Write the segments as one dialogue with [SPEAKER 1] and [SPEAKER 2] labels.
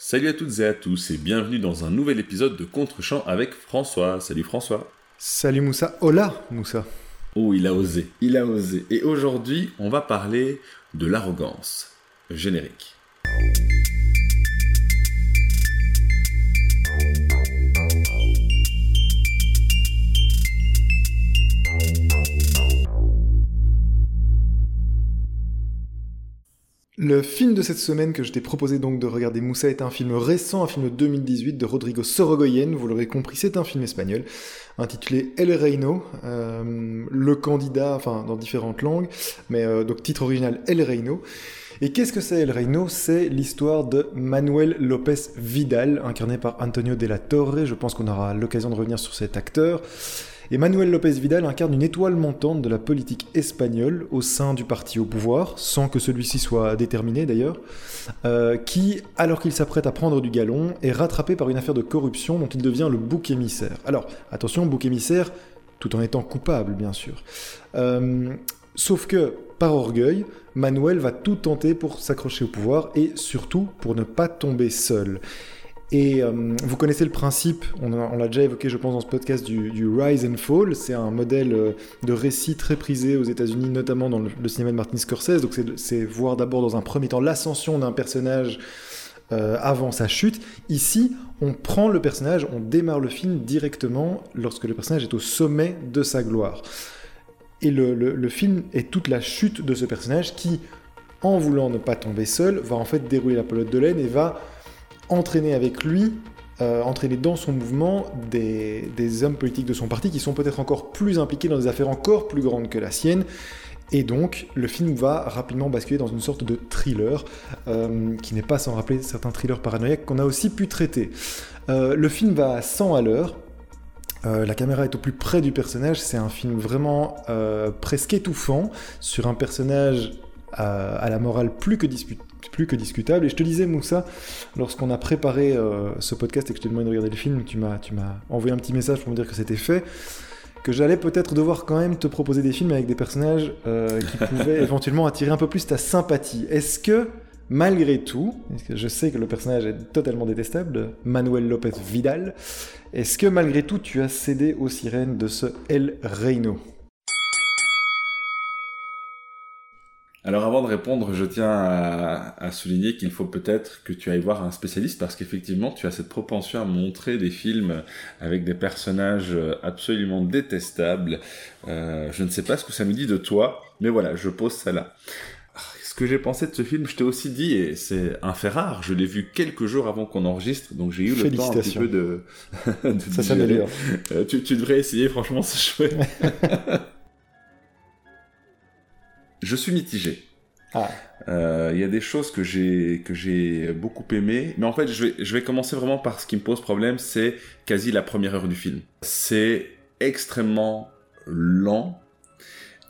[SPEAKER 1] Salut à toutes et à tous et bienvenue dans un nouvel épisode de Contre-champ avec François. Salut François.
[SPEAKER 2] Salut Moussa. Hola Moussa.
[SPEAKER 1] Oh, il a osé, il a osé. Et aujourd'hui, on va parler de l'arrogance. Générique.
[SPEAKER 2] Le film de cette semaine que je t'ai proposé donc de regarder Moussa est un film récent, un film de 2018 de Rodrigo Sorogoyen, vous l'aurez compris, c'est un film espagnol intitulé El Reino, euh, le candidat, enfin dans différentes langues, mais euh, donc titre original El Reino. Et qu'est-ce que c'est El Reino? C'est l'histoire de Manuel López Vidal, incarné par Antonio de la Torre, je pense qu'on aura l'occasion de revenir sur cet acteur. Emmanuel López Vidal incarne une étoile montante de la politique espagnole au sein du parti au pouvoir, sans que celui-ci soit déterminé d'ailleurs, euh, qui, alors qu'il s'apprête à prendre du galon, est rattrapé par une affaire de corruption dont il devient le bouc émissaire. Alors, attention, bouc émissaire, tout en étant coupable, bien sûr. Euh, sauf que, par orgueil, Manuel va tout tenter pour s'accrocher au pouvoir et surtout pour ne pas tomber seul. Et euh, vous connaissez le principe, on, l'a déjà évoqué je pense dans ce podcast, du, Rise and Fall. C'est un modèle euh, de récit très prisé aux États-Unis, notamment dans le, cinéma de Martin Scorsese. Donc c'est voir d'abord dans un premier temps l'ascension d'un personnage euh, avant sa chute. Ici, on prend le personnage, on démarre le film directement lorsque le personnage est au sommet de sa gloire. Et le, le film est toute la chute de ce personnage qui, en voulant ne pas tomber seul, va en fait dérouler la pelote de laine et va entraîner avec lui, euh, entraîner dans son mouvement des, hommes politiques de son parti qui sont peut-être encore plus impliqués dans des affaires encore plus grandes que la sienne. Et donc, le film va rapidement basculer dans une sorte de thriller, euh, qui n'est pas sans rappeler certains thrillers paranoïaques qu'on a aussi pu traiter. Euh, le film va à 100 à l'heure, la caméra est au plus près du personnage, c'est un film vraiment presque étouffant sur un personnage à, la morale plus que, plus que discutable. Et je te disais, Moussa, lorsqu'on a préparé euh, ce podcast et que je t'ai demandé de regarder le film, tu m'as, tu m'as envoyé un petit message pour me dire que c'était fait, que j'allais peut-être devoir quand même te proposer des films avec des personnages euh, qui pouvaient éventuellement attirer un peu plus ta sympathie. Est-ce que, malgré tout, parce que je sais que le personnage est totalement détestable, Manuel López Vidal, est-ce que malgré tout tu as cédé aux sirènes de ce El Reino?
[SPEAKER 1] Alors avant de répondre, je tiens à, souligner qu'il faut peut-être que tu ailles voir un spécialiste parce qu'effectivement tu as cette propension à montrer des films avec des personnages absolument détestables. Euh, je ne sais pas ce que ça me dit de toi, mais voilà, je pose ça là. Ah, ce que j'ai pensé de ce film, je t'ai aussi dit, et c'est un fait rare, je l'ai vu quelques jours avant qu'on enregistre, donc j'ai eu le temps un petit peu de...
[SPEAKER 2] de ça s'améliore.
[SPEAKER 1] Euh, tu, tu devrais essayer, franchement, c'est chouette. je suis mitigé. Ah. Euh, il y a des choses que j'ai que j'ai beaucoup aimé, mais en fait je vais je vais commencer vraiment par ce qui me pose problème, c'est quasi la première heure du film. C'est extrêmement lent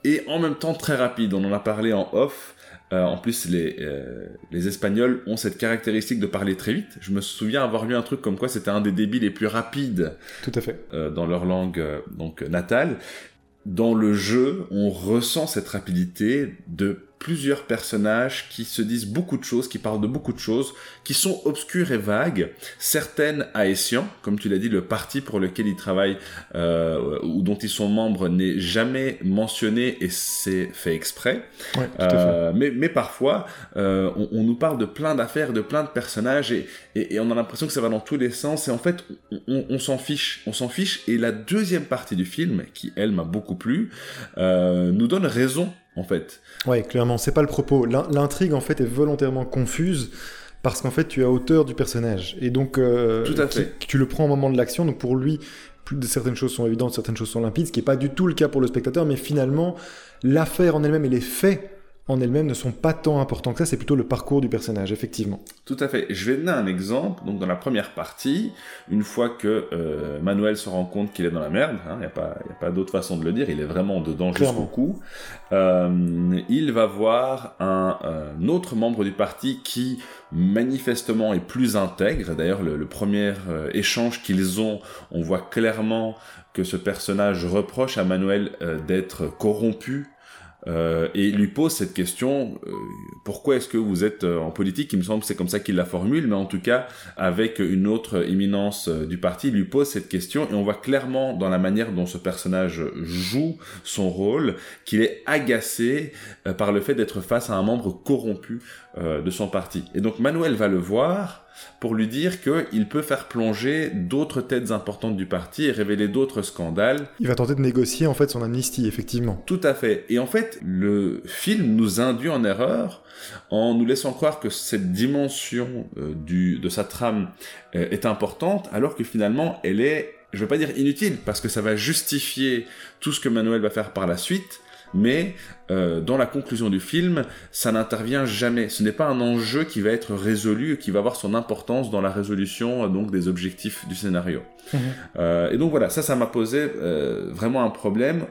[SPEAKER 1] et en même temps très rapide. On en a parlé en off. Euh, en plus, les, euh, les Espagnols ont cette caractéristique de parler très vite. Je me souviens avoir lu un truc comme quoi c'était un des débits les plus rapides.
[SPEAKER 2] Tout à fait.
[SPEAKER 1] dans leur langue donc natale dans le jeu, on ressent cette rapidité de plusieurs personnages qui se disent beaucoup de choses, qui parlent de beaucoup de choses, qui sont obscures et vagues, certaines à escient, comme tu l'as dit, le parti pour lequel ils travaillent euh, ou dont ils sont membres n'est jamais mentionné et c'est fait exprès. Euh, mais, mais parfois, euh, on, on, nous parle de plein d'affaires, de plein de personnages et, et, et on a l'impression que ça va dans tous les sens et en fait, on, on s'en fiche, on s'en fiche. Et la deuxième partie du film, qui elle m'a beaucoup plu, euh, nous donne raison en fait.
[SPEAKER 2] Ouais, clairement, c'est pas le propos. L'intrigue, en fait, est volontairement confuse parce qu'en fait, tu es à hauteur du personnage. Et donc, euh,
[SPEAKER 1] Tout à fait.
[SPEAKER 2] Tu, le prends au moment de l'action, donc pour lui, plus certaines choses sont évidentes, certaines choses sont limpides, ce qui n'est pas du tout le cas pour le spectateur, mais finalement, l'affaire en elle-même et les faits en elles-mêmes ne sont pas tant importants que ça, c'est plutôt le parcours du personnage, effectivement.
[SPEAKER 1] Tout à fait. Je vais donner un exemple. Donc dans la première partie, une fois que euh, Manuel se rend compte qu'il est dans la merde, il hein, n'y a pas, y a pas d'autre façon de le dire, il est vraiment dedans jusqu'au cou, euh, il va voir un, un, autre membre du parti qui manifestement est plus intègre. D'ailleurs, le, le, premier euh, échange qu'ils ont, on voit clairement que ce personnage reproche à Manuel euh, d'être corrompu euh, et lui pose cette question, euh, pourquoi est-ce que vous êtes euh, en politique? Il me semble que c'est comme ça qu'il la formule, mais en tout cas, avec une autre éminence euh, du parti, il lui pose cette question et on voit clairement dans la manière dont ce personnage joue son rôle qu'il est agacé euh, par le fait d'être face à un membre corrompu de son parti. Et donc Manuel va le voir pour lui dire qu'il peut faire plonger d'autres têtes importantes du parti et révéler d'autres scandales.
[SPEAKER 2] Il va tenter de négocier en fait son amnistie, effectivement.
[SPEAKER 1] Tout à fait. Et en fait, le film nous induit en erreur en nous laissant croire que cette dimension euh, du, de sa trame euh, est importante, alors que finalement, elle est, je ne veux pas dire inutile, parce que ça va justifier tout ce que Manuel va faire par la suite, mais euh, dans la conclusion du film, ça n'intervient jamais. Ce n'est pas un enjeu qui va être résolu et qui va avoir son importance dans la résolution euh, donc des objectifs du scénario. Mhm. Euh, et donc voilà, ça, ça m'a posé vraiment un problème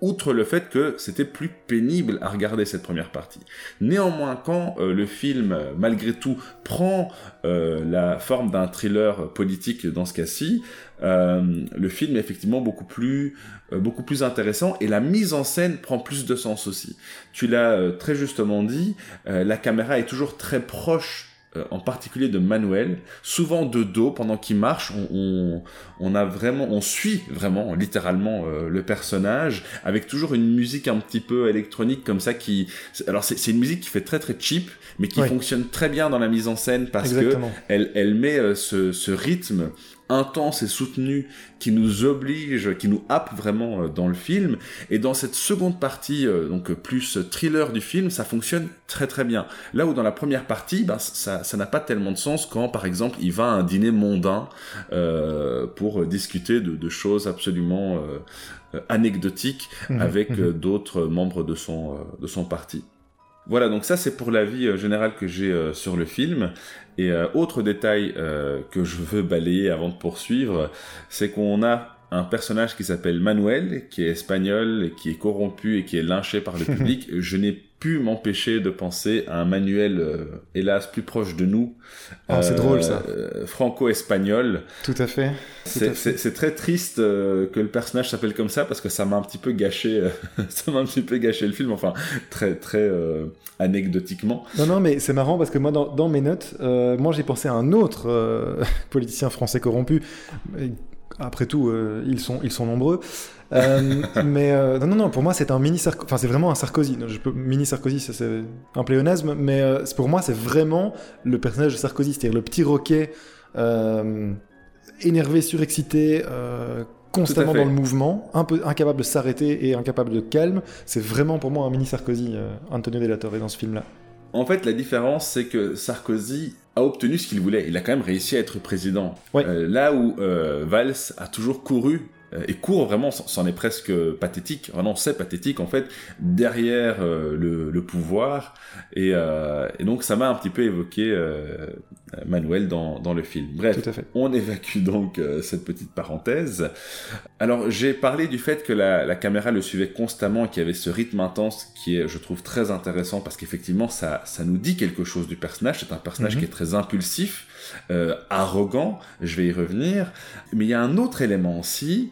[SPEAKER 1] outre le fait que c'était plus pénible à regarder cette première partie. Néanmoins, quand euh, le film, malgré tout, prend euh, la forme d'un thriller politique dans ce cas-ci, euh, le film est effectivement beaucoup plus, beaucoup plus intéressant et la mise en scène prend plus de sens aussi. Tu l'as très justement dit, la caméra est toujours très proche euh, en particulier de Manuel, souvent de dos pendant qu'il marche, on, on, a vraiment, on suit vraiment littéralement euh, le personnage avec toujours une musique un petit peu électronique comme ça qui, alors c'est une musique qui fait très très cheap, mais qui fonctionne très bien dans la mise en scène parce que elle, elle met euh, ce, ce rythme intense et soutenu qui nous oblige, qui nous happe vraiment euh, dans le film. Et dans cette seconde partie, euh, donc plus thriller du film, ça fonctionne très très bien. Là où dans la première partie, ben, ça n'a pas tellement de sens quand, par exemple, il va à un dîner mondain euh, pour discuter de, choses absolument anecdotiques mmh. avec mmh. d'autres membres de son, de son parti. Voilà, donc ça c'est pour l'avis euh, général que j'ai euh, sur le film. Et euh, autre détail que je veux balayer avant de poursuivre, c'est qu'on a un personnage qui s'appelle Manuel, qui est espagnol, qui est corrompu et qui est lynché par le public. je n'ai pu m'empêcher de penser à un manuel, euh, hélas, plus proche de nous.
[SPEAKER 2] Ah, c'est drôle ça.
[SPEAKER 1] Euh, franco-espagnol.
[SPEAKER 2] Tout à fait.
[SPEAKER 1] C'est très triste euh, que le personnage s'appelle comme ça parce que ça m'a un petit peu gâché, ça m'a un petit peu gâché le film, enfin, très, très anecdotiquement.
[SPEAKER 2] Non, non, mais c'est marrant parce que moi, dans, dans mes notes, moi j'ai pensé à un autre politicien français corrompu. Après tout, ils, sont, ils sont nombreux. Euh, mais euh, non, non, non, pour moi, c'est un mini Sarkozy. Enfin, c'est vraiment un Sarkozy. Je peux... Mini Sarkozy, c'est un pléonasme, mais euh, pour moi, c'est vraiment le personnage de Sarkozy, c'est-à-dire le petit roquet énervé, surexcité, constamment dans le mouvement, un peu incapable de s'arrêter et incapable de calme. C'est vraiment pour moi un mini Sarkozy, Antonio Della Torre, dans ce film-là.
[SPEAKER 1] En fait, la différence, c'est que Sarkozy a obtenu ce qu'il voulait. Il a quand même réussi à être président. là où Valls a toujours couru euh, et court vraiment, c'en est presque pathétique, vraiment c'est pathétique en fait, derrière euh, le, pouvoir, euh, et, donc ça m'a un petit peu évoqué Manuel dans, dans, le film. Bref, on évacue donc cette petite parenthèse. Alors j'ai parlé du fait que la, la caméra le suivait constamment, qu'il y avait ce rythme intense qui est, je trouve, très intéressant, parce qu'effectivement ça, ça nous dit quelque chose du personnage, c'est un personnage mhm. qui est très impulsif, euh, arrogant, je vais y revenir. Mais il y a un autre élément aussi,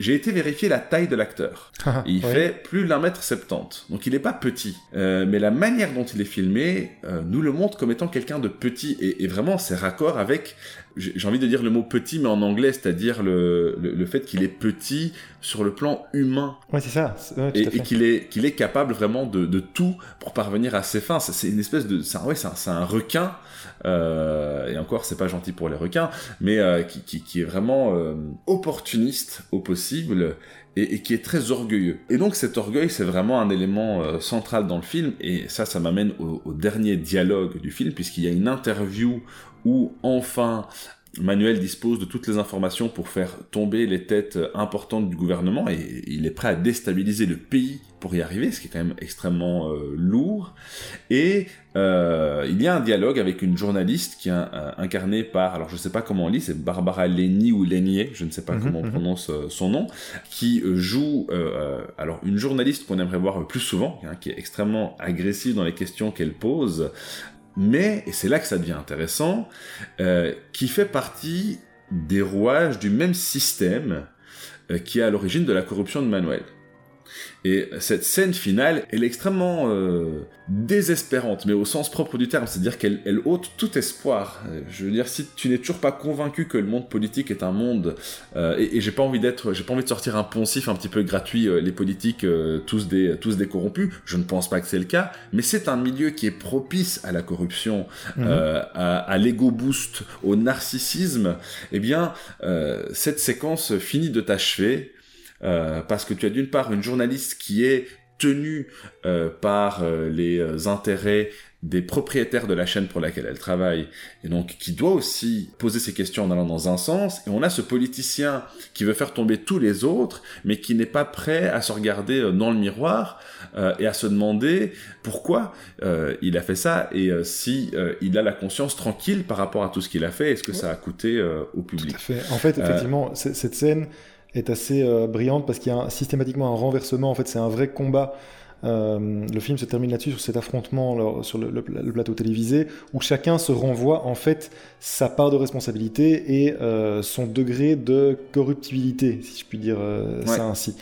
[SPEAKER 1] j'ai été vérifier la taille de l'acteur. Ah, il fait plus d'un mètre septante. Donc il n'est pas petit. Euh, mais la manière dont il est filmé euh, nous le montre comme étant quelqu'un de petit. Et, vraiment, c'est raccord avec, j'ai envie de dire le mot petit, mais en anglais, c'est-à-dire le, le, fait qu'il est petit sur le plan humain.
[SPEAKER 2] Ouais, c'est ça.
[SPEAKER 1] et, qu'il est, qu'il est capable vraiment de, de, tout pour parvenir à ses fins. C'est une espèce de... C'est un, ouais, un, un, requin. Euh, et encore, c'est pas gentil pour les requins, mais euh, qui, qui, qui, est vraiment euh, opportuniste au possible et, et, qui est très orgueilleux. Et donc cet orgueil, c'est vraiment un élément euh, central dans le film, et ça, ça m'amène au, au, dernier dialogue du film, puisqu'il y a une interview où enfin Manuel dispose de toutes les informations pour faire tomber les têtes importantes du gouvernement et il est prêt à déstabiliser le pays pour y arriver, ce qui est quand même extrêmement euh, lourd. Et euh, il y a un dialogue avec une journaliste qui est euh, incarnée par, alors je ne sais pas comment on lit, c'est Barbara Lenny ou Lénier, je ne sais pas mhm, comment on mhm. prononce son nom, qui joue alors une journaliste qu'on aimerait voir plus souvent, hein, qui est extrêmement agressive dans les questions qu'elle pose, mais, et c'est là que ça devient intéressant, euh, qui fait partie des rouages du même système euh, qui est à l'origine de la corruption de Manuel. Et cette scène finale, elle est extrêmement euh, désespérante, mais au sens propre du terme, c'est-à-dire qu'elle elle ôte tout espoir. Euh, je veux dire, si tu n'es toujours pas convaincu que le monde politique est un monde, euh, et, et j'ai pas envie d'être, j'ai pas envie de sortir un poncif un petit peu gratuit, euh, les politiques euh, tous des tous des corrompus. Je ne pense pas que c'est le cas, mais c'est un milieu qui est propice à la corruption, euh, à, à l'ego boost, au narcissisme. Eh bien, euh, cette séquence finit de t'achever. Euh, parce que tu as d'une part une journaliste qui est tenue euh, par euh, les euh, intérêts des propriétaires de la chaîne pour laquelle elle travaille, et donc qui doit aussi poser ses questions en allant dans un sens, et on a ce politicien qui veut faire tomber tous les autres, mais qui n'est pas prêt à se regarder euh, dans le miroir euh, et à se demander pourquoi euh, il a fait ça, et euh, si euh, il a la conscience tranquille par rapport à tout ce qu'il a fait, est-ce que ça a coûté euh, au
[SPEAKER 2] Tout
[SPEAKER 1] public
[SPEAKER 2] à fait. En fait, effectivement, cette scène est assez euh, brillante parce qu'il y a un- systématiquement un renversement. En fait, c'est un vrai combat. Euh, le film se termine là-dessus sur cet affrontement sur le, le pla- le plateau télévisé où chacun se renvoie en fait sa part de responsabilité et euh, son degré de corruptibilité, si je puis dire euh, ça ainsi.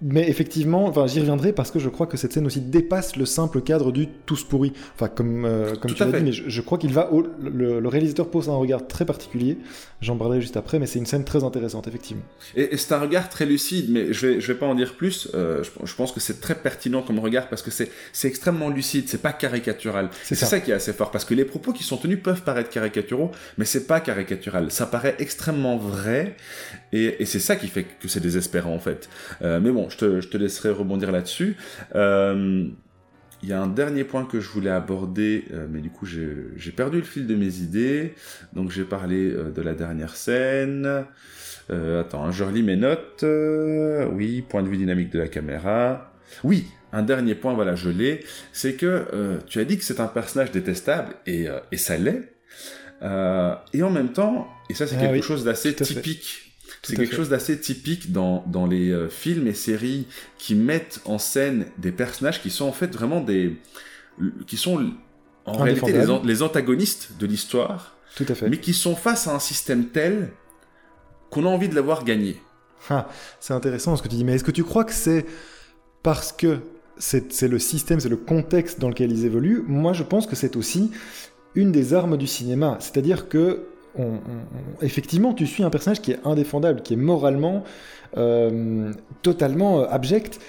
[SPEAKER 2] Mais effectivement, enfin, j'y reviendrai parce que je crois que cette scène aussi dépasse le simple cadre du tous pourri. Enfin, comme, euh, comme
[SPEAKER 1] Tout
[SPEAKER 2] tu l'as dit, mais je, je crois qu'il va au, le, le réalisateur pose un regard très particulier. J'en parlerai juste après, mais c'est une scène très intéressante, effectivement.
[SPEAKER 1] Et, et c'est un regard très lucide, mais je vais, je vais pas en dire plus. Euh, je, je pense que c'est très pertinent comme regard parce que c'est, c'est extrêmement lucide, c'est pas caricatural.
[SPEAKER 2] C'est
[SPEAKER 1] C'est
[SPEAKER 2] ça.
[SPEAKER 1] ça. qui est assez fort parce que les propos qui sont tenus peuvent paraître caricaturaux, mais c'est pas caricatural. Ça paraît extrêmement vrai et, et c'est ça qui fait que c'est désespérant en fait. Euh, mais bon, je te, je te laisserai rebondir là-dessus. Euh, il y a un dernier point que je voulais aborder, euh, mais du coup j'ai perdu le fil de mes idées. Donc j'ai parlé euh, de la dernière scène. Euh, attends, hein, je relis mes notes. Oui, point de vue dynamique de la caméra. Oui, un dernier point, voilà, je l'ai. C'est que tu as dit que c'est un personnage détestable, et, et ça l'est. Et en même temps, et ça c'est
[SPEAKER 2] Ah
[SPEAKER 1] quelque
[SPEAKER 2] oui,
[SPEAKER 1] chose d'assez typique. C'est quelque
[SPEAKER 2] fait.
[SPEAKER 1] chose d'assez typique dans, dans les euh, films et séries qui mettent en scène des personnages qui sont en fait vraiment des... qui sont en réalité les, an- les antagonistes de l'histoire,
[SPEAKER 2] Tout à fait.
[SPEAKER 1] mais qui sont face à un système tel qu'on a envie de l'avoir gagné.
[SPEAKER 2] Ah, c'est intéressant ce que tu dis, mais est-ce que tu crois que c'est parce que c'est le système, c'est le contexte dans lequel ils évoluent? Moi, je pense que c'est aussi une des armes du cinéma. C'est-à-dire que, on- on- on- effectivement, tu suis un personnage qui est indéfendable, qui est moralement euh, totalement euh, abject.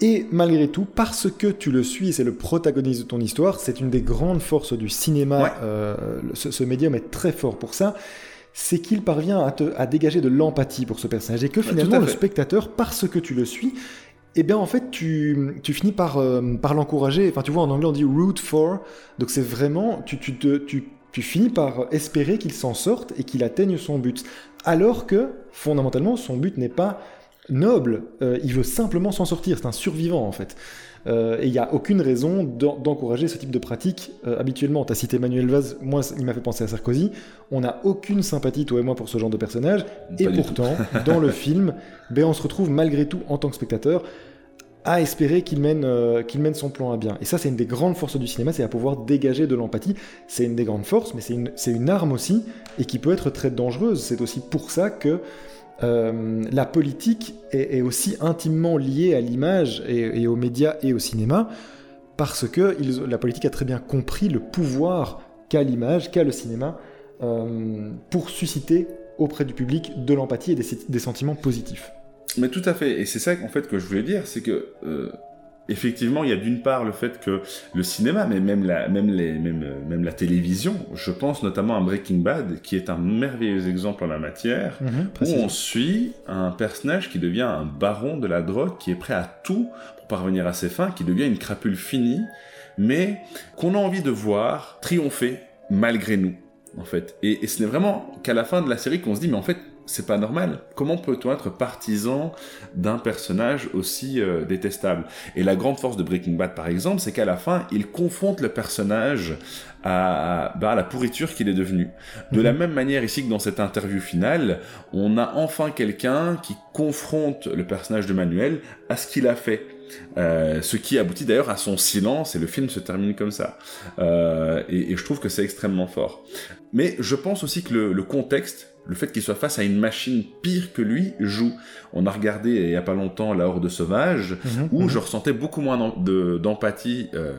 [SPEAKER 2] Et malgré tout, parce que tu le suis, c'est le protagoniste de ton histoire, c'est une des grandes forces du cinéma.
[SPEAKER 1] Ouais.
[SPEAKER 2] euh, ce, ce médium est très fort pour ça. C'est qu'il parvient à, te, à dégager de l'empathie pour ce personnage. Et que finalement, le spectateur, parce que tu le suis, eh bien en fait, tu, tu finis par, euh, par l'encourager. Enfin, tu vois, en anglais, on dit root for. Donc c'est vraiment, tu, tu, te- tu, tu finis par espérer qu'il s'en sorte et qu'il atteigne son but. Alors que, fondamentalement, son but n'est pas noble. Euh, il veut simplement s'en sortir. C'est un survivant, en fait. Euh, et il n'y a aucune raison d'en- d'encourager ce type de pratique euh, habituellement. Tu as cité Manuel Vaz, moi, il m'a fait penser à Sarkozy. On n'a aucune sympathie, toi et moi, pour ce genre de personnage. Et
[SPEAKER 1] Pas
[SPEAKER 2] pourtant, dans le film, ben, on se retrouve malgré tout, en tant que spectateur, à espérer qu'il mène, euh, qu'il mène son plan à bien. Et ça, c'est une des grandes forces du cinéma, c'est à pouvoir dégager de l'empathie. C'est une des grandes forces, mais c'est une, c'est une arme aussi, et qui peut être très dangereuse. C'est aussi pour ça que euh, la politique est, aussi intimement liée à l'image et, aux médias et au cinéma, parce que la politique a très bien compris le pouvoir qu'a l'image, qu'a le cinéma, euh, pour susciter auprès du public de l'empathie et des sentiments positifs.
[SPEAKER 1] Mais tout à fait, et c'est ça qu'en fait que je voulais dire, c'est que euh, effectivement, il y a d'une part le fait que le cinéma, mais même la, même les, même, euh, même la télévision, je pense notamment à Breaking Bad, qui est un merveilleux exemple en la matière, où
[SPEAKER 2] précisément.
[SPEAKER 1] on suit un personnage qui devient un baron de la drogue, qui est prêt à tout pour parvenir à ses fins, qui devient une crapule finie, mais qu'on a envie de voir triompher malgré nous, en fait. Et, et ce n'est vraiment qu'à la fin de la série qu'on se dit, mais en fait, c'est pas normal. Comment peut-on être partisan d'un personnage aussi euh, détestable? Et la grande force de Breaking Bad, par exemple, c'est qu'à la fin, il confronte le personnage à, bah, à la pourriture qu'il est devenu. De la même manière ici que dans cette interview finale, on a enfin quelqu'un qui confronte le personnage de Manuel à ce qu'il a fait. Euh, ce qui aboutit d'ailleurs à son silence et le film se termine comme ça. Euh, et, et je trouve que c'est extrêmement fort. Mais je pense aussi que le, le contexte le fait qu'il soit face à une machine pire que lui joue. On a regardé il y a pas longtemps La Horde sauvage,
[SPEAKER 2] Mhm,
[SPEAKER 1] où
[SPEAKER 2] mhm.
[SPEAKER 1] je ressentais beaucoup moins d'em- de- d'empathie euh,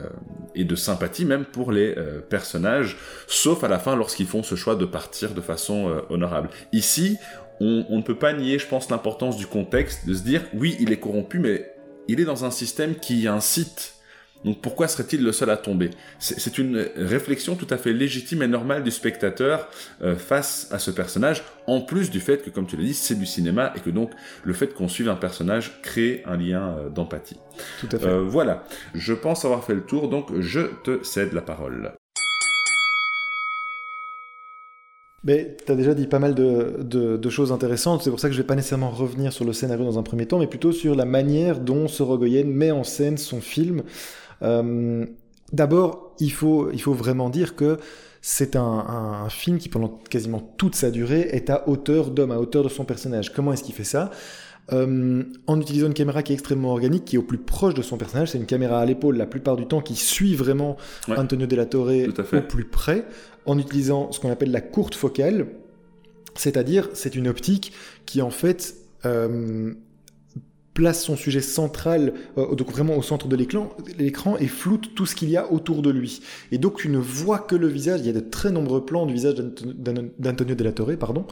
[SPEAKER 1] et de sympathie même pour les euh, personnages, sauf à la fin lorsqu'ils font ce choix de partir de façon euh, honorable. Ici, on, on ne peut pas nier, je pense, l'importance du contexte, de se dire, oui, il est corrompu, mais il est dans un système qui incite. Donc pourquoi serait-il le seul à tomber? C'est une réflexion tout à fait légitime et normale du spectateur euh, face à ce personnage, en plus du fait que, comme tu l'as dit, c'est du cinéma et que donc le fait qu'on suive un personnage crée un lien euh, d'empathie.
[SPEAKER 2] Tout à fait.
[SPEAKER 1] Euh, voilà, je pense avoir fait le tour, donc je te cède la parole.
[SPEAKER 2] Mais tu as déjà dit pas mal de, de- de choses intéressantes, c'est pour ça que je vais pas nécessairement revenir sur le scénario dans un premier temps, mais plutôt sur la manière dont Sorogoyen met en scène son film. Euh, D'abord, il faut, il faut vraiment dire que c'est un, un- un film qui, pendant quasiment toute sa durée, est à hauteur d'homme, à hauteur de son personnage. Comment est-ce qu'il fait ça? Euh, en utilisant une caméra qui est extrêmement organique, qui est au plus proche de son personnage, c'est une caméra à l'épaule la plupart du temps qui suit vraiment
[SPEAKER 1] Ouais.
[SPEAKER 2] Antonio Della Torre au plus près, en utilisant ce qu'on appelle la courte focale, c'est-à-dire c'est une optique qui en fait euh, place son sujet central, euh, donc vraiment au centre de l'écran, et floute tout ce qu'il y a autour de lui. Et donc tu ne vois que le visage. Il y a de très nombreux plans du visage d'Anto- d'An- d'Antonio Della Torre, pardon,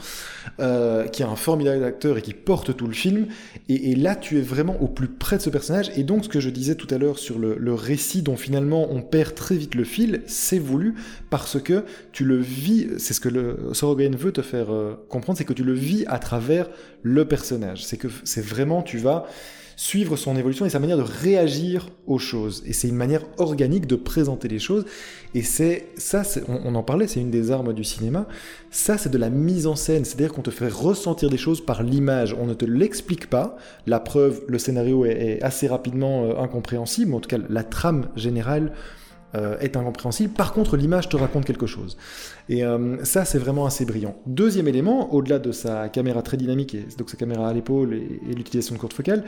[SPEAKER 2] euh, qui est un formidable acteur et qui porte tout le film. Et, là, tu es vraiment au plus près de ce personnage. Et donc, ce que je disais tout à l'heure sur le, récit dont finalement on perd très vite le fil, c'est voulu parce que tu le vis. C'est ce que le veut te faire euh, comprendre, c'est que tu le vis à travers le personnage. C'est que c'est vraiment tu vas suivre son évolution et sa manière de réagir aux choses. Et c'est une manière organique de présenter les choses. Et c'est ça, on, on en parlait, c'est une des armes du cinéma. Ça, c'est de la mise en scène, c'est-à-dire qu'on te fait ressentir des choses par l'image. On ne te l'explique pas. La preuve, le scénario est, est assez rapidement euh, incompréhensible. En tout cas, la trame générale euh, est incompréhensible. Par contre, l'image te raconte quelque chose. Et euh, ça, c'est vraiment assez brillant. Deuxième élément, au-delà de sa caméra très dynamique, et donc sa caméra à l'épaule et, l'utilisation de courte focale,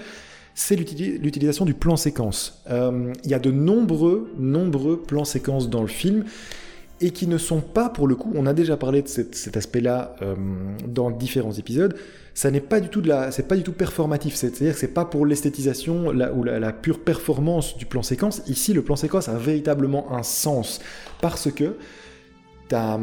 [SPEAKER 2] c'est l'utili- l'utilisation du plan séquence. Euh, Il y a de nombreux, nombreux plans séquences dans le film et qui ne sont pas, pour le coup, on a déjà parlé de cet, aspect-là euh, dans différents épisodes. Ça n'est pas du tout de la, c'est pas du tout performatif. C'est-à-dire que c'est pas pour l'esthétisation ou la pure performance du plan séquence. Ici, le plan séquence a véritablement un sens parce que ta,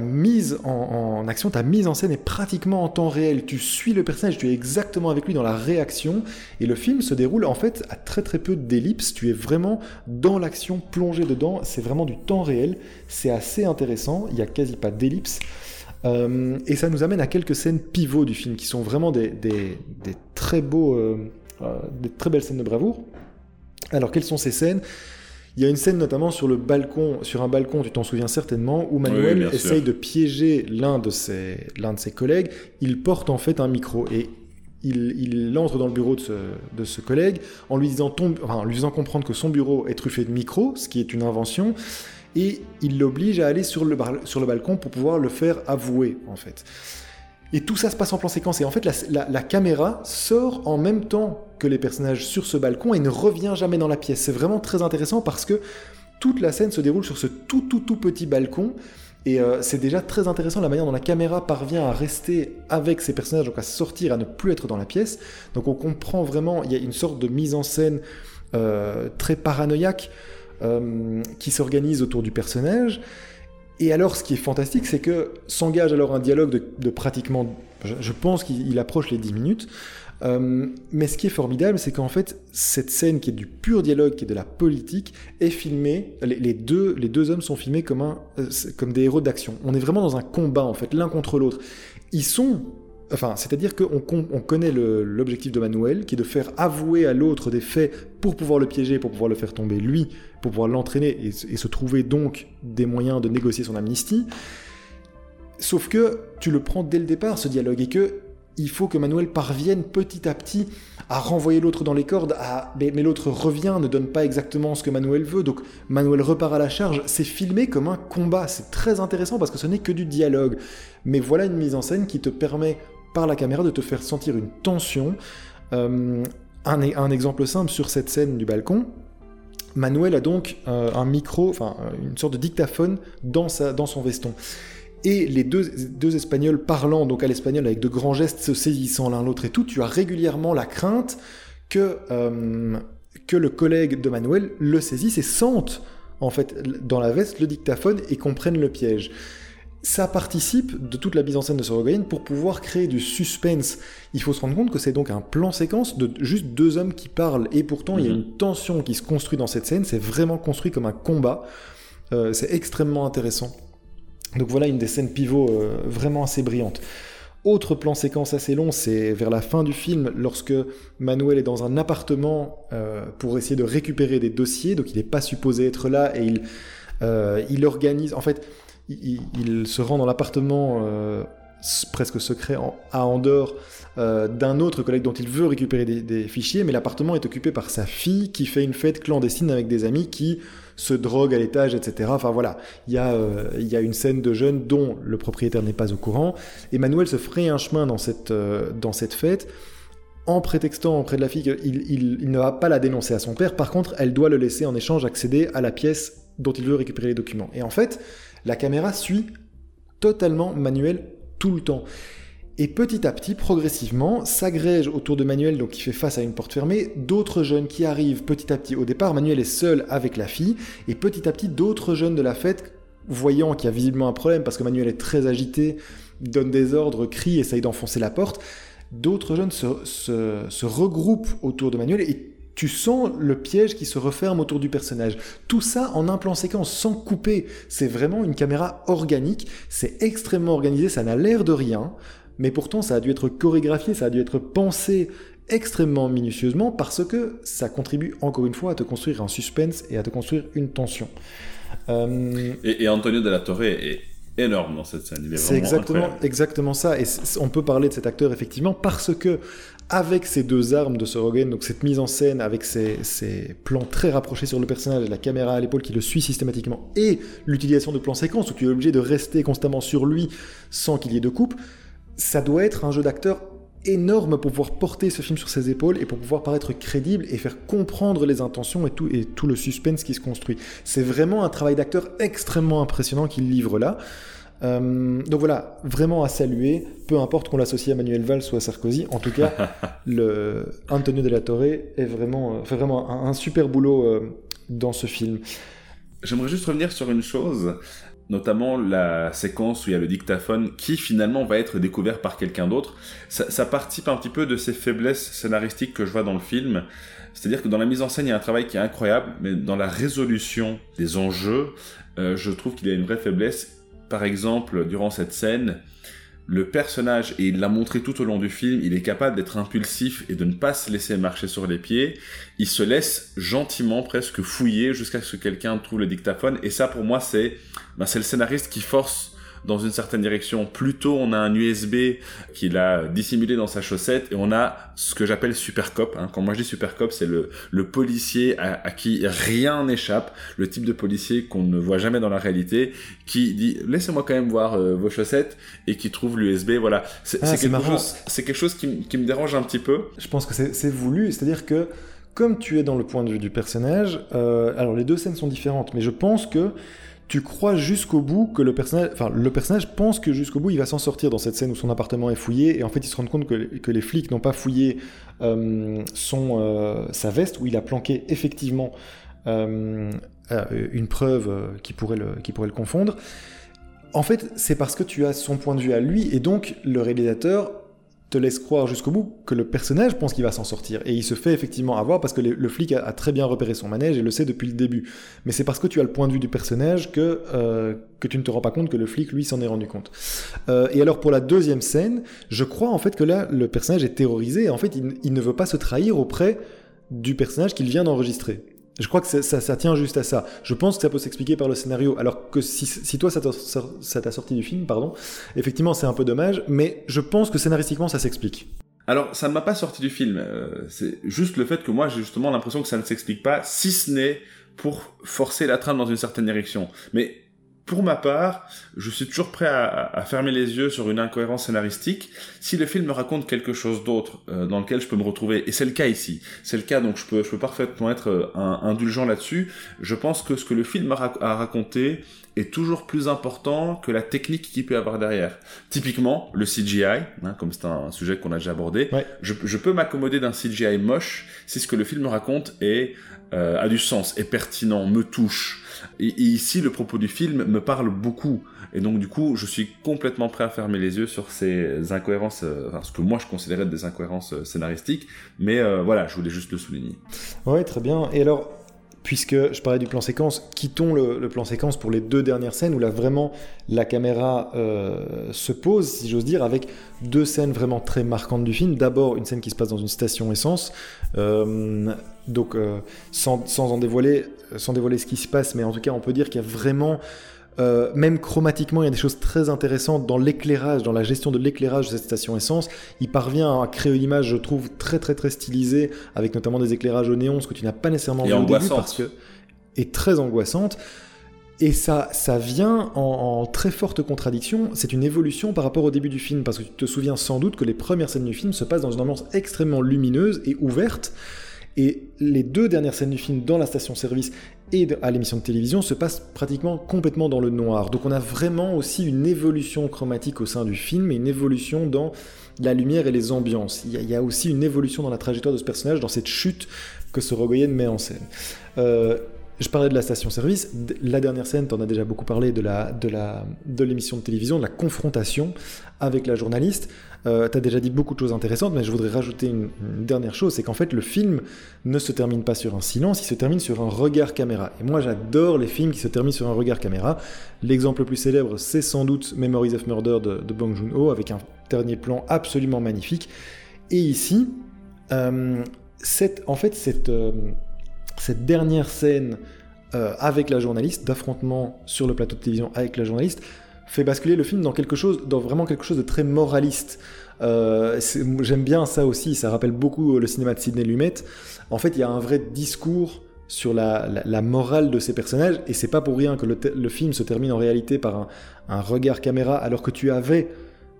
[SPEAKER 2] mise en, action, ta mise en scène est pratiquement en temps réel. Tu suis le personnage, tu es exactement avec lui dans la réaction, et le film se déroule en fait à très très peu d'ellipses. Tu es vraiment dans l'action, plongé dedans. C'est vraiment du temps réel. C'est assez intéressant. Il y a quasi pas d'ellipses. Euh, et ça nous amène à quelques scènes pivots du film qui sont vraiment des très beaux, euh, euh, des très belles scènes de bravoure. Alors quelles sont ces scènes? Il y a une scène notamment sur le balcon, sur un balcon, tu t'en souviens certainement, où Manuel
[SPEAKER 1] sûr.
[SPEAKER 2] essaye de piéger l'un de ses, l'un de ses collègues. Il porte en fait un micro et il, il entre dans le bureau de ce, de ce collègue en lui, disant ton- enfin, en lui faisant comprendre que son bureau est truffé de micros, ce qui est une invention, et il l'oblige à aller sur le, bar- sur le balcon pour pouvoir le faire avouer en fait. Et tout ça se passe en plan séquence. Et en fait, la, la- la caméra sort en même temps que les personnages sur ce balcon et ne revient jamais dans la pièce. C'est vraiment très intéressant parce que toute la scène se déroule sur ce tout tout tout petit balcon. Et euh, c'est déjà très intéressant la manière dont la caméra parvient à rester avec ces personnages, donc à sortir, à ne plus être dans la pièce. Donc on comprend vraiment, il y a une sorte de mise en scène euh, très paranoïaque euh, qui s'organise autour du personnage. Et alors, ce qui est fantastique, c'est que s'engage alors un dialogue de, pratiquement, je, je pense qu'il il approche les 10 minutes. Euh, mais ce qui est formidable, c'est qu'en fait, cette scène qui est du pur dialogue, qui est de la politique, est filmée. Les, deux, les deux hommes sont filmés comme, un, euh, comme des héros d'action. On est vraiment dans un combat, en fait, l'un contre l'autre. Ils sont. Enfin, c'est-à-dire qu'on con- on connaît l'objectif de Manuel, qui est de faire avouer à l'autre des faits pour pouvoir le piéger, pour pouvoir le faire tomber lui, pour pouvoir l'entraîner et se trouver donc des moyens de négocier son amnistie. Sauf que tu le prends dès le départ, ce dialogue, et que il faut que Manuel parvienne petit à petit à renvoyer l'autre dans les cordes, mais, l'autre revient, ne donne pas exactement ce que Manuel veut, donc Manuel repart à la charge. C'est filmé comme un combat, c'est très intéressant parce que ce n'est que du dialogue. Mais voilà une mise en scène qui te permet, par la caméra, de te faire sentir une tension. Euh, un, exemple simple sur cette scène du balcon, Manuel a donc euh, un micro, enfin une sorte de dictaphone dans son veston. Et les deux, deux Espagnols parlant donc à l'espagnol avec de grands gestes, se saisissant l'un l'autre et tout, tu as régulièrement la crainte que, euh, que le collègue de Manuel le saisisse et sente en fait dans la veste le dictaphone et comprenne le piège ça participe de toute la mise en scène de Sorogoyen pour pouvoir créer du suspense. Il faut se rendre compte que c'est donc un plan séquence de juste deux hommes qui parlent et pourtant il y a mhm. une tension qui se construit dans cette scène. C'est vraiment construit comme un combat. Euh, c'est extrêmement intéressant. Donc voilà une des scènes pivots euh, vraiment assez brillantes. Autre plan séquence assez long, c'est vers la fin du film, lorsque Manuel est dans un appartement euh, pour essayer de récupérer des dossiers, donc il n'est pas supposé être là et il, il organise. En fait, il, se rend dans l'appartement euh, presque secret à Andorre euh, d'un autre collègue dont il veut récupérer des, fichiers, mais l'appartement est occupé par sa fille qui fait une fête clandestine avec des amis qui se droguent à l'étage, etc. Enfin voilà, il y, a, euh, il y a une scène de jeunes dont le propriétaire n'est pas au courant. Emmanuel se ferait un chemin dans cette, dans cette fête en prétextant auprès de la fille qu'il il ne va pas la dénoncer à son père. Par contre, elle doit le laisser en échange accéder à la pièce dont il veut récupérer les documents. Et en fait, la caméra suit totalement Manuel tout le temps. Et petit à petit, progressivement, s'agrège autour de Manuel, donc qui fait face à une porte fermée, d'autres jeunes qui arrivent petit à petit. Au départ, Manuel est seul avec la fille, et petit à petit, d'autres jeunes de la fête, voyant qu'il y a visiblement un problème, parce que Manuel est très agité, donne des ordres, crie, essaye d'enfoncer la porte, d'autres jeunes se, se, regroupent autour de Manuel et tu sens le piège qui se referme autour du personnage. Tout ça en un plan séquence, sans couper. C'est vraiment une caméra organique, c'est extrêmement organisé, ça n'a l'air de rien, mais pourtant ça a dû être chorégraphié, ça a dû être pensé extrêmement minutieusement parce que ça contribue encore une fois à te construire un suspense et à te construire une tension.
[SPEAKER 1] Euh, et, Antonio de la Torre est énorme dans cette scène.
[SPEAKER 2] C'est exactement, exactement ça. Et on peut parler de cet acteur effectivement parce que avec ces deux armes de Sorogen, donc cette mise en scène avec ces, plans très rapprochés sur le personnage, la caméra à l'épaule qui le suit systématiquement, et l'utilisation de plans séquences où tu es obligé de rester constamment sur lui sans qu'il y ait de coupe, ça doit être un jeu d'acteur énorme pour pouvoir porter ce film sur ses épaules et pour pouvoir paraître crédible et faire comprendre les intentions et tout, et tout le suspense qui se construit. C'est vraiment un travail d'acteur extrêmement impressionnant qu'il livre là. Euh, donc voilà, vraiment à saluer, peu importe qu'on l'associe à Manuel Valls ou à Sarkozy, en tout cas, le Antonio de la Torre est vraiment, euh, fait vraiment un, super boulot euh, dans ce film.
[SPEAKER 1] J'aimerais juste revenir sur une chose, notamment la séquence où il y a le dictaphone qui finalement va être découvert par quelqu'un d'autre. Ça, participe un petit peu de ces faiblesses scénaristiques que je vois dans le film. C'est-à-dire que dans la mise en scène, il y a un travail qui est incroyable, mais dans la résolution des enjeux, je trouve qu'il y a une vraie faiblesse par exemple, durant cette scène, le personnage, et il l'a montré tout au long du film, il est capable d'être impulsif et de ne pas se laisser marcher sur les pieds. Il se laisse gentiment presque fouiller jusqu'à ce que quelqu'un trouve le dictaphone. Et ça, pour moi, c'est ben, le scénariste qui force dans une certaine direction. Plutôt, on a un USB qu'il a dissimulé dans sa chaussette et on a ce que j'appelle super cop. Hein. Quand moi je dis super cop, c'est le, le policier à, qui rien n'échappe, le type de policier qu'on ne voit jamais dans la réalité, qui dit laissez-moi quand même voir euh, vos chaussettes et qui trouve l'USB. Voilà, c'est ah, quelque, chose, quelque chose qui, qui, me dérange un petit peu.
[SPEAKER 2] Je pense que c'est voulu, c'est-à-dire que comme tu es dans le point de vue du personnage, euh, alors les deux scènes sont différentes, mais je pense que tu crois jusqu'au bout que le personnage, enfin le personnage pense que jusqu'au bout il va s'en sortir dans cette scène où son appartement est fouillé et en fait il se rend compte que, les flics n'ont pas fouillé euh, euh, sa veste où il a planqué effectivement euh, une preuve qui pourrait le, qui pourrait le confondre. En fait c'est parce que tu as son point de vue à lui et donc le réalisateur te laisse croire jusqu'au bout que le personnage pense qu'il va s'en sortir. Et il se fait effectivement avoir parce que le, flic a, très bien repéré son manège et le sait depuis le début. Mais c'est parce que tu as le point de vue du personnage que, euh, que tu ne te rends pas compte que le flic, lui, s'en est rendu compte. Euh, et alors pour la deuxième scène, je crois en fait que là, le personnage est terrorisé et en fait, il ne veut pas se trahir auprès du personnage qu'il vient d'enregistrer. Je crois que ça, tient juste à ça. Je pense que ça peut s'expliquer par le scénario. Alors que si, si toi, ça t'a sorti du film, pardon, effectivement, c'est un peu dommage, mais je pense que scénaristiquement, ça s'explique.
[SPEAKER 1] Alors, ça ne m'a pas sorti du film. Euh, c'est juste le fait que moi, j'ai justement l'impression que ça ne s'explique pas, si ce n'est pour forcer la trame dans une certaine direction. Mais pour ma part, je suis toujours prêt à, fermer les yeux sur une incohérence scénaristique si le film raconte quelque chose d'autre euh, dans lequel je peux me retrouver. Et c'est le cas ici. C'est le cas, donc je peux, je peux parfaitement être euh, indulgent là-dessus. Je pense que ce que le film a, raconté est toujours plus important que la technique qu'il peut avoir derrière. Typiquement, le CGI, hein, comme c'est un, sujet qu'on a déjà abordé, je, je peux m'accommoder d'un CGI moche si ce que le film raconte est, euh, a du sens, est pertinent, me touche ici, le propos du film me parle beaucoup. Et donc, du coup, je suis complètement prêt à fermer les yeux sur ces incohérences, euh, enfin, ce que moi je considérais des incohérences euh, scénaristiques. Mais euh, voilà, je voulais juste le souligner.
[SPEAKER 2] Ouais, très bien. Et alors, puisque je parlais du plan séquence, quittons le, plan séquence pour les deux dernières scènes où là vraiment la caméra se pose, si j'ose dire, avec deux scènes vraiment très marquantes du film. D'abord une scène qui se passe dans une station essence, donc sans, sans, en dévoiler, sans dévoiler ce qui se passe, mais en tout cas on peut dire qu'il y a vraiment euh, même chromatiquement, il y a des choses très intéressantes dans l'éclairage, dans la gestion de l'éclairage de cette station essence. Il parvient à créer une image, je trouve, très très très stylisée, avec notamment des éclairages au néon, ce que tu n'as pas nécessairement
[SPEAKER 1] vu au début, parce que
[SPEAKER 2] est très angoissante. Et ça, ça vient en, en très forte contradiction. C'est une évolution par rapport au début du film, parce que tu te souviens sans doute que les premières scènes du film se passent dans une ambiance extrêmement lumineuse et ouverte. Et les deux dernières scènes du film dans la station-service et à l'émission de télévision se passent pratiquement complètement dans le noir. Donc on a vraiment aussi une évolution chromatique au sein du film et une évolution dans la lumière et les ambiances. Il y a, aussi une évolution dans la trajectoire de ce personnage, dans cette chute que Sorogoyen met en scène. Euh, je parlais de la station-service. La dernière scène, tu en as déjà beaucoup parlé de l'émission de, télévision, de la confrontation avec la journaliste. Euh, tu as déjà dit beaucoup de choses intéressantes, mais je voudrais rajouter une, dernière chose, c'est qu'en fait le film ne se termine pas sur un silence, il se termine sur un regard caméra. Et moi j'adore les films qui se terminent sur un regard caméra. L'exemple le plus célèbre, c'est sans doute Memories of Murder de, de Bong Joon-ho, avec un dernier plan absolument magnifique. Et ici, euh, en fait cette, euh, cette dernière scène euh, avec la journaliste, d'affrontement sur le plateau de télévision avec la journaliste, fait basculer le film dans quelque chose, dans vraiment quelque chose de très moraliste. Euh, j'aime bien ça aussi, ça rappelle beaucoup le cinéma de Sidney Lumet. En fait, il y a un vrai discours sur la, morale de ces personnages, et c'est pas pour rien que le, film se termine en réalité par un, regard caméra, alors que tu avais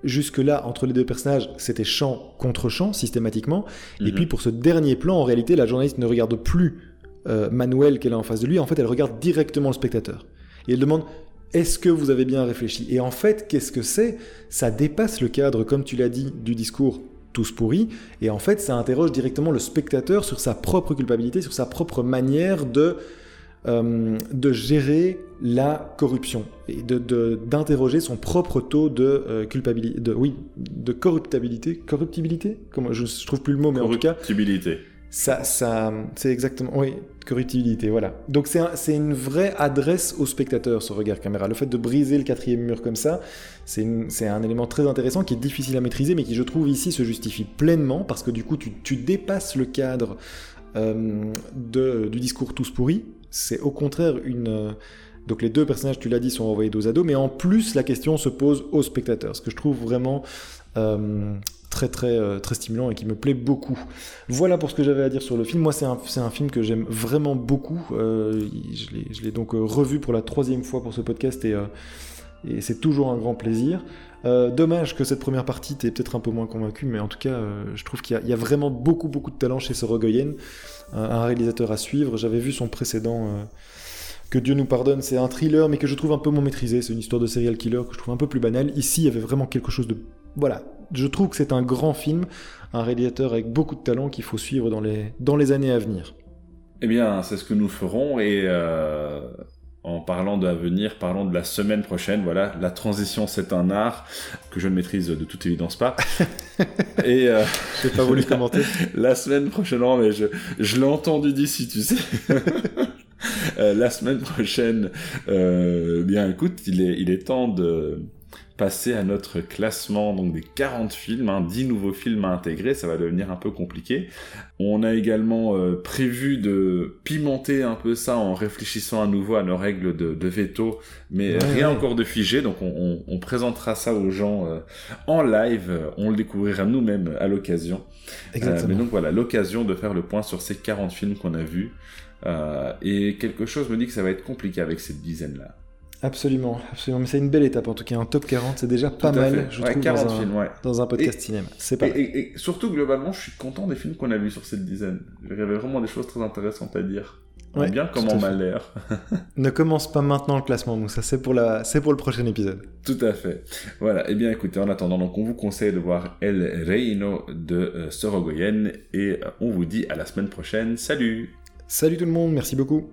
[SPEAKER 2] jusque-là, entre les deux personnages, c'était champ contre champ, systématiquement. Et mhm. puis pour ce dernier plan, en réalité, la journaliste ne regarde plus euh, Manuel qu'elle a en face de lui, en fait, elle regarde directement le spectateur. Et elle demande est-ce que vous avez bien réfléchi? Et en fait, qu'est-ce que c'est? Ça dépasse le cadre, comme tu l'as dit, du discours tous pourris, et en fait, ça interroge directement le spectateur sur sa propre culpabilité, sur sa propre manière de, euh, de gérer la corruption et d'interroger de, son propre taux de euh, culpabilité, de, oui, de corruptibilité, corruptibilité, Comment, je, je trouve plus le mot, mais en tout cas,
[SPEAKER 1] corruptibilité.
[SPEAKER 2] Ça, ça, c'est exactement, oui, corruptibilité, voilà. Donc c'est une vraie adresse au spectateur, ce regard caméra. Le fait de briser le quatrième mur comme ça, c'est un élément très intéressant qui est difficile à maîtriser, mais qui, je trouve, ici se justifie pleinement, parce que du coup, tu, tu dépasses le cadre euh, du discours tous pourris. C'est au contraire une... Euh, donc les deux personnages, tu l'as dit, sont envoyés dos à dos, mais en plus, la question se pose au spectateur, ce que je trouve vraiment... Euh, très très euh, très stimulant et qui me plaît beaucoup. Voilà pour ce que j'avais à dire sur le film. Moi, c'est un, un, film que j'aime vraiment beaucoup. Euh, je l'ai donc euh, revu pour la troisième fois pour ce podcast et, et c'est toujours un grand plaisir. dommage que cette première partie t'ait peut-être un peu moins convaincu, mais en tout cas, je trouve qu'il y, a vraiment beaucoup beaucoup de talent chez Sorogoyen, un, un réalisateur à suivre. J'avais vu son précédent que Dieu nous pardonne, c'est un thriller, mais que je trouve un peu moins maîtrisé. C'est une histoire de serial killer que je trouve un peu plus banale. Ici, il y avait vraiment quelque chose de voilà, je trouve que c'est un grand film, un réalisateur avec beaucoup de talent qu'il faut suivre dans les, dans les années à venir.
[SPEAKER 1] Eh bien, c'est ce que nous ferons et euh, en parlant d'avenir, parlons de la semaine prochaine. Voilà, la transition c'est un art que je ne maîtrise de toute évidence pas.
[SPEAKER 2] et euh, j'ai pas voulu commenter.
[SPEAKER 1] la semaine prochaine, non, mais je, je l'ai entendu d'ici, tu sais. Euh, la semaine prochaine, euh, bien écoute, il est, il est temps de passer à notre classement donc des 40 films, hein, 10 nouveaux films à intégrer, ça va devenir un peu compliqué. On a également euh, prévu de pimenter un peu ça en réfléchissant à nouveau à nos règles de, veto, mais rien encore de figé, donc on, présentera ça aux gens euh, en live, on le découvrira nous-mêmes à l'occasion. Euh, mais donc voilà, l'occasion de faire le point sur ces 40 films qu'on a vus. et quelque chose me dit que ça va être compliqué avec cette dizaine-là.
[SPEAKER 2] Absolument, absolument. Mais c'est une belle étape en tout cas. Un top 40, c'est déjà pas mal, je trouve,
[SPEAKER 1] 40
[SPEAKER 2] dans, un,
[SPEAKER 1] films, ouais.
[SPEAKER 2] dans un podcast cinéma. C'est pas
[SPEAKER 1] et, et, et, surtout, globalement, je suis content des films qu'on a vus sur cette dizaine. Il y avait vraiment des choses très intéressantes à dire. Ouais, bien comme on m'a l'air.
[SPEAKER 2] ne commence pas maintenant le classement, Moussa. C'est pour, la... pour le prochain épisode.
[SPEAKER 1] Tout à fait. Voilà. Eh bien, écoutez, en attendant, donc, on vous conseille de voir El Reino de euh, Sorogoyen et euh, on vous dit à la semaine prochaine. Salut
[SPEAKER 2] Salut tout le monde, merci beaucoup